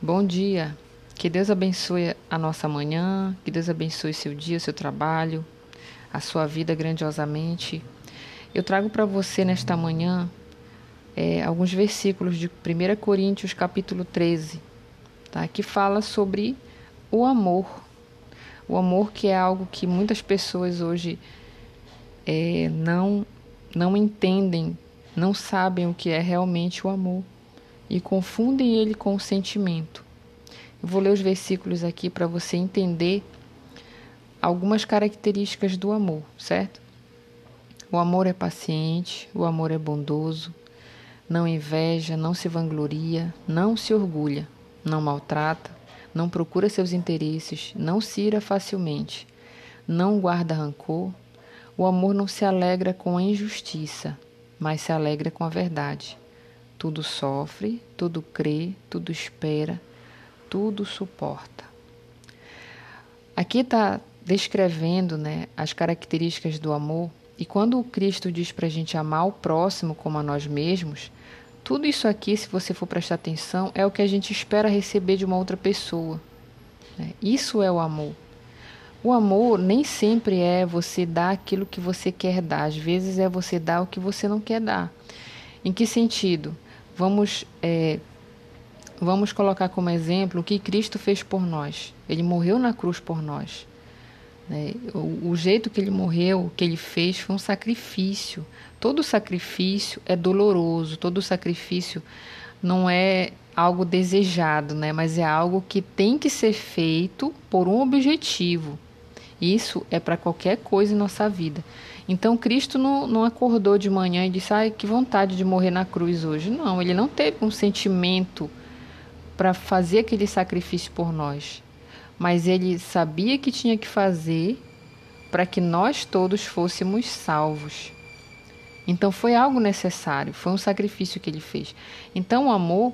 Bom dia. Que Deus abençoe a nossa manhã, que Deus abençoe seu dia, seu trabalho, a sua vida grandiosamente. Eu trago para você nesta manhã é, alguns versículos de 1 Coríntios capítulo 13, tá? que fala sobre o amor. O amor que é algo que muitas pessoas hoje é, não, não entendem, não sabem o que é realmente o amor e confundem ele com o sentimento. Eu vou ler os versículos aqui para você entender algumas características do amor, certo? O amor é paciente, o amor é bondoso, não inveja, não se vangloria, não se orgulha, não maltrata, não procura seus interesses, não se ira facilmente, não guarda rancor. O amor não se alegra com a injustiça, mas se alegra com a verdade. Tudo sofre, tudo crê, tudo espera, tudo suporta. Aqui está descrevendo né, as características do amor, e quando o Cristo diz para a gente amar o próximo como a nós mesmos, tudo isso aqui, se você for prestar atenção, é o que a gente espera receber de uma outra pessoa. Né? Isso é o amor. O amor nem sempre é você dar aquilo que você quer dar, às vezes é você dar o que você não quer dar. Em que sentido? Vamos, é, vamos colocar como exemplo o que Cristo fez por nós. Ele morreu na cruz por nós. Né? O, o jeito que ele morreu, que ele fez, foi um sacrifício. Todo sacrifício é doloroso, todo sacrifício não é algo desejado, né? mas é algo que tem que ser feito por um objetivo. Isso é para qualquer coisa em nossa vida. Então Cristo não, não acordou de manhã e disse: Ai, que vontade de morrer na cruz hoje. Não, ele não teve um sentimento para fazer aquele sacrifício por nós. Mas ele sabia que tinha que fazer para que nós todos fôssemos salvos. Então foi algo necessário, foi um sacrifício que ele fez. Então o amor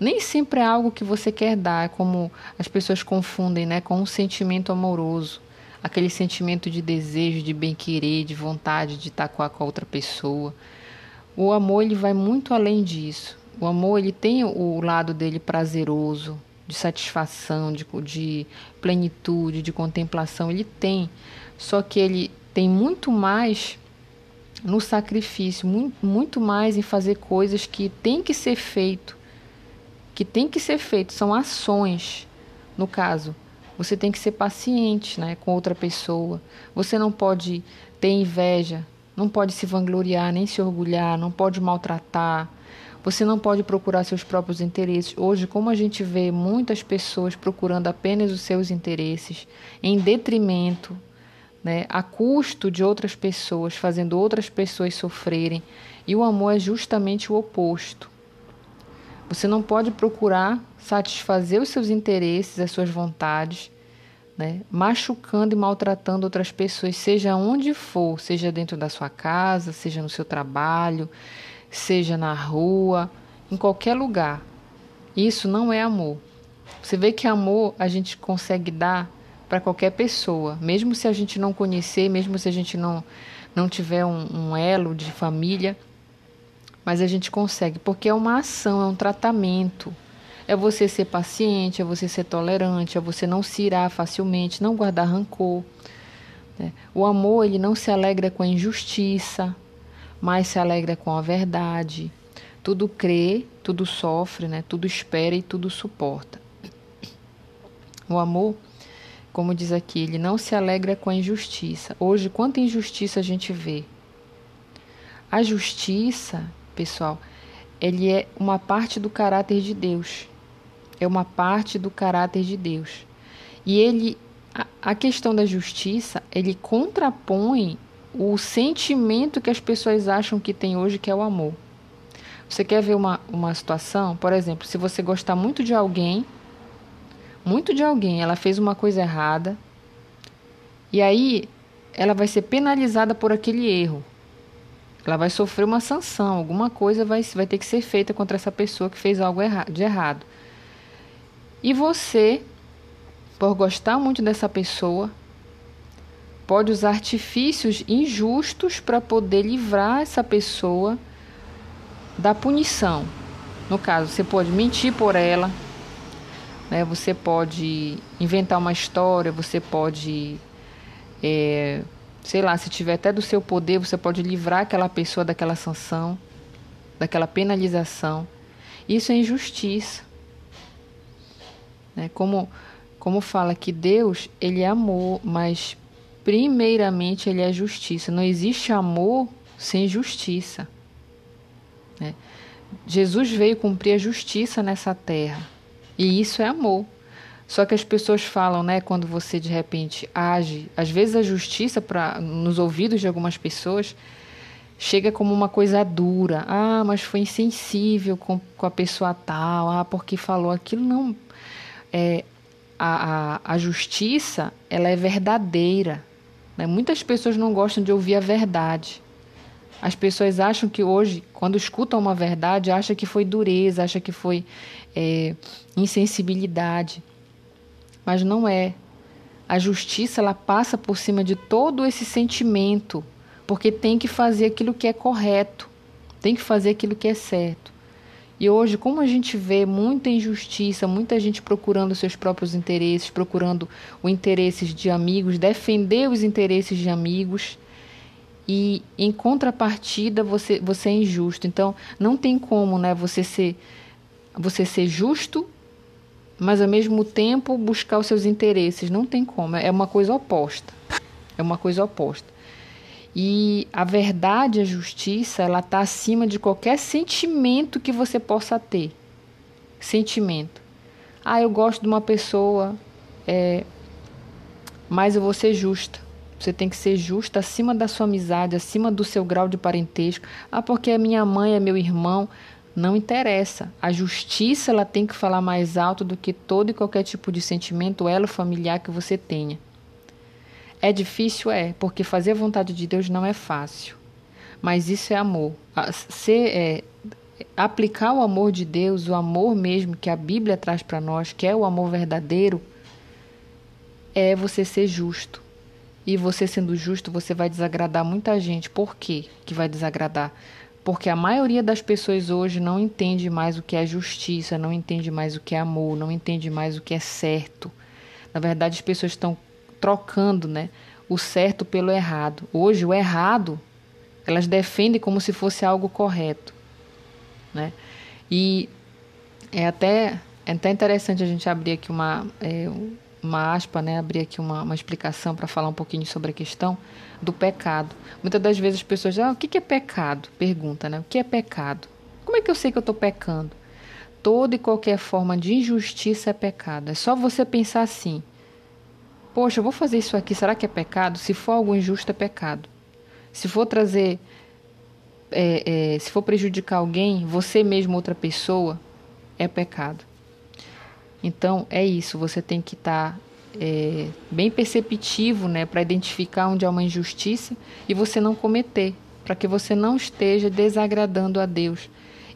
nem sempre é algo que você quer dar, como as pessoas confundem, né, com um sentimento amoroso aquele sentimento de desejo, de bem-querer, de vontade de estar com a, outra pessoa. O amor ele vai muito além disso. O amor ele tem o lado dele prazeroso, de satisfação, de, de plenitude, de contemplação. Ele tem, só que ele tem muito mais no sacrifício, muito, muito mais em fazer coisas que tem que ser feito, que tem que ser feito, são ações. No caso, você tem que ser paciente né, com outra pessoa. Você não pode ter inveja, não pode se vangloriar, nem se orgulhar, não pode maltratar. Você não pode procurar seus próprios interesses. Hoje, como a gente vê muitas pessoas procurando apenas os seus interesses, em detrimento, né, a custo de outras pessoas, fazendo outras pessoas sofrerem. E o amor é justamente o oposto. Você não pode procurar satisfazer os seus interesses, as suas vontades, né? machucando e maltratando outras pessoas, seja onde for, seja dentro da sua casa, seja no seu trabalho, seja na rua, em qualquer lugar. Isso não é amor. Você vê que amor a gente consegue dar para qualquer pessoa, mesmo se a gente não conhecer, mesmo se a gente não, não tiver um, um elo de família, mas a gente consegue, porque é uma ação, é um tratamento. É você ser paciente, é você ser tolerante, é você não se irar facilmente, não guardar rancor. Né? O amor, ele não se alegra com a injustiça, mas se alegra com a verdade. Tudo crê, tudo sofre, né? tudo espera e tudo suporta. O amor, como diz aqui, ele não se alegra com a injustiça. Hoje, quanta injustiça a gente vê. A justiça, pessoal, ele é uma parte do caráter de Deus é uma parte do caráter de Deus. E ele a questão da justiça, ele contrapõe o sentimento que as pessoas acham que tem hoje, que é o amor. Você quer ver uma, uma situação? Por exemplo, se você gostar muito de alguém, muito de alguém, ela fez uma coisa errada, e aí ela vai ser penalizada por aquele erro. Ela vai sofrer uma sanção, alguma coisa vai, vai ter que ser feita contra essa pessoa que fez algo erra de errado. E você, por gostar muito dessa pessoa, pode usar artifícios injustos para poder livrar essa pessoa da punição. No caso, você pode mentir por ela, Né? Você pode inventar uma história, você pode, é, sei lá, se tiver até do seu poder, você pode livrar aquela pessoa daquela sanção, daquela penalização. Isso é injustiça. Né? Como, como fala que Deus, ele é amor, mas primeiramente ele é justiça. Não existe amor sem justiça. Né? Jesus veio cumprir a justiça nessa terra. E isso é amor. Só que as pessoas falam, né, quando você de repente age, às vezes a justiça para nos ouvidos de algumas pessoas chega como uma coisa dura. Ah, mas foi insensível com, com a pessoa tal. Ah, porque falou aquilo. Não. É, a, a, a justiça, ela é verdadeira. Né? Muitas pessoas não gostam de ouvir a verdade. As pessoas acham que hoje, quando escutam uma verdade, acham que foi dureza, acham que foi é, insensibilidade. Mas não é. A justiça ela passa por cima de todo esse sentimento porque tem que fazer aquilo que é correto, tem que fazer aquilo que é certo. E hoje, como a gente vê muita injustiça, muita gente procurando seus próprios interesses, procurando os interesses de amigos, defender os interesses de amigos, e em contrapartida você, você é injusto. Então, não tem como né, você, ser, você ser justo, mas ao mesmo tempo buscar os seus interesses. Não tem como, é uma coisa oposta. É uma coisa oposta. E a verdade, a justiça, ela está acima de qualquer sentimento que você possa ter. Sentimento. Ah, eu gosto de uma pessoa, é, mas eu vou ser justa. Você tem que ser justa acima da sua amizade, acima do seu grau de parentesco. Ah, porque é minha mãe, é meu irmão. Não interessa. A justiça ela tem que falar mais alto do que todo e qualquer tipo de sentimento, elo familiar que você tenha. É difícil? É, porque fazer a vontade de Deus não é fácil. Mas isso é amor. Ser, é, aplicar o amor de Deus, o amor mesmo que a Bíblia traz para nós, que é o amor verdadeiro, é você ser justo. E você sendo justo, você vai desagradar muita gente. Por quê que vai desagradar? Porque a maioria das pessoas hoje não entende mais o que é justiça, não entende mais o que é amor, não entende mais o que é certo. Na verdade, as pessoas estão trocando né, o certo pelo errado. Hoje, o errado elas defendem como se fosse algo correto. Né? E é até, é até interessante a gente abrir aqui uma, é, uma aspa, né? abrir aqui uma, uma explicação para falar um pouquinho sobre a questão do pecado. Muitas das vezes as pessoas dizem, ah, o que é pecado? Pergunta, né? O que é pecado? Como é que eu sei que eu estou pecando? Toda e qualquer forma de injustiça é pecado. É só você pensar assim. Poxa, eu vou fazer isso aqui, será que é pecado? Se for algo injusto, é pecado. Se for trazer. É, é, se for prejudicar alguém, você mesmo, outra pessoa, é pecado. Então, é isso, você tem que estar tá, é, bem perceptivo né, para identificar onde há uma injustiça e você não cometer, para que você não esteja desagradando a Deus.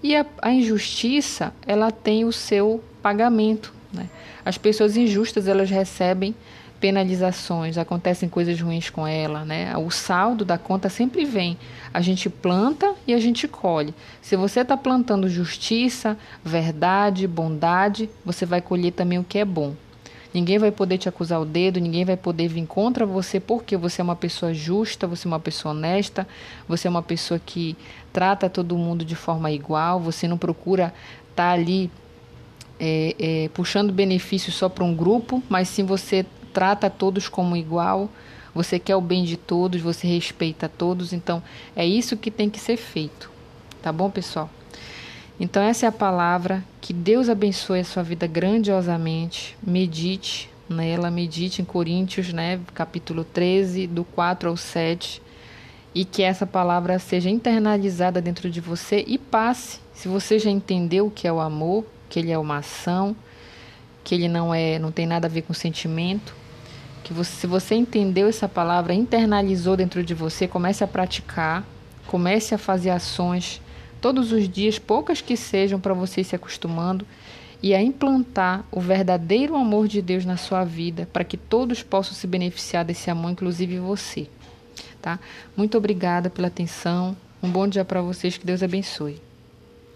E a, a injustiça, ela tem o seu pagamento. Né? As pessoas injustas, elas recebem penalizações, acontecem coisas ruins com ela, né? O saldo da conta sempre vem. A gente planta e a gente colhe. Se você está plantando justiça, verdade, bondade, você vai colher também o que é bom. Ninguém vai poder te acusar o dedo, ninguém vai poder vir contra você porque você é uma pessoa justa, você é uma pessoa honesta, você é uma pessoa que trata todo mundo de forma igual, você não procura estar tá ali é, é, puxando benefício só para um grupo, mas sim você trata todos como igual, você quer o bem de todos, você respeita todos, então é isso que tem que ser feito. Tá bom, pessoal? Então essa é a palavra. Que Deus abençoe a sua vida grandiosamente. Medite nela, medite em Coríntios, né, capítulo 13, do 4 ao 7, e que essa palavra seja internalizada dentro de você e passe. Se você já entendeu o que é o amor, que ele é uma ação, que ele não é, não tem nada a ver com sentimento, que você, se você entendeu essa palavra, internalizou dentro de você, comece a praticar, comece a fazer ações todos os dias, poucas que sejam para você se acostumando e a implantar o verdadeiro amor de Deus na sua vida, para que todos possam se beneficiar desse amor, inclusive você. Tá? Muito obrigada pela atenção. Um bom dia para vocês, que Deus abençoe.